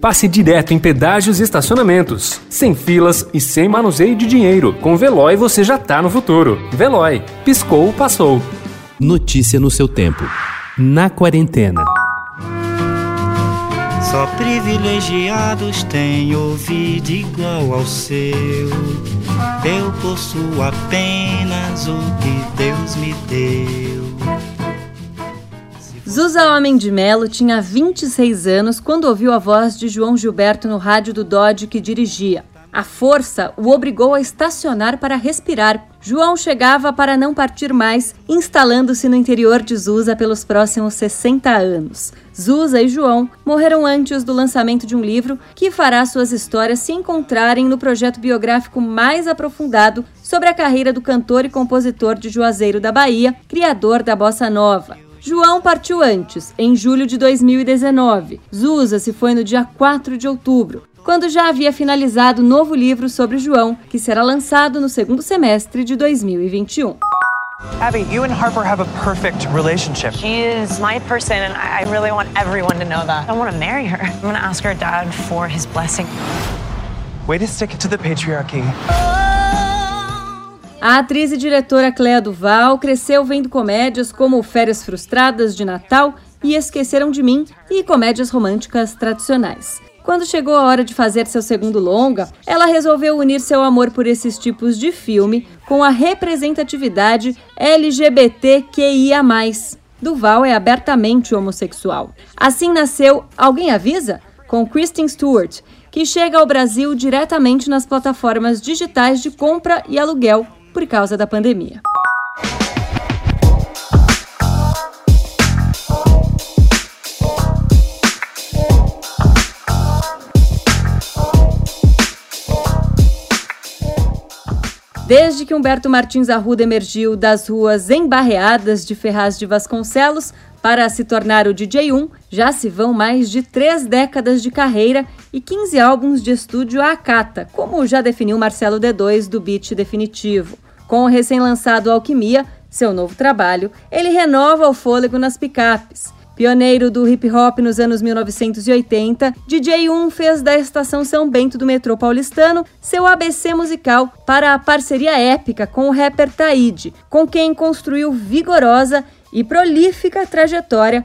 passe direto em pedágios e estacionamentos, sem filas e sem manuseio de dinheiro. Com Veloy você já tá no futuro. Veloy, piscou, passou. Notícia no seu tempo. Na quarentena. Só privilegiados têm ouvido igual ao seu. Eu possuo apenas o que Deus me deu. Zusa Homem de Melo tinha 26 anos quando ouviu a voz de João Gilberto no rádio do Dodge que dirigia. A força o obrigou a estacionar para respirar. João chegava para não partir mais, instalando-se no interior de Zusa pelos próximos 60 anos. Zusa e João morreram antes do lançamento de um livro que fará suas histórias se encontrarem no projeto biográfico mais aprofundado sobre a carreira do cantor e compositor de Juazeiro da Bahia, criador da bossa nova. João partiu antes, em julho de 2019. Zusa se foi no dia 4 de outubro, quando já havia finalizado o novo livro sobre João, que será lançado no segundo semestre de 2021. Abby, you and Harper have a perfect relationship. She is my person, and I really want everyone to know that. I want to marry her. I'm going to ask her dad for his blessing. Way to stick it to the patriarchy. A atriz e diretora Clea Duval cresceu vendo comédias como Férias Frustradas de Natal e Esqueceram de Mim e comédias românticas tradicionais. Quando chegou a hora de fazer seu segundo longa, ela resolveu unir seu amor por esses tipos de filme com a representatividade LGBTQIA. Duval é abertamente homossexual. Assim nasceu Alguém Avisa? com Kristen Stewart, que chega ao Brasil diretamente nas plataformas digitais de compra e aluguel por causa da pandemia. Desde que Humberto Martins Arruda emergiu das ruas embarreadas de Ferraz de Vasconcelos para se tornar o DJ1, já se vão mais de três décadas de carreira e 15 álbuns de estúdio à cata, como já definiu Marcelo D2 do Beat Definitivo. Com o recém-lançado Alquimia, seu novo trabalho, ele renova o fôlego nas picapes. Pioneiro do hip hop nos anos 1980, DJ 1 fez da estação São Bento do metrô paulistano seu ABC musical para a parceria épica com o rapper Taíde, com quem construiu vigorosa e prolífica trajetória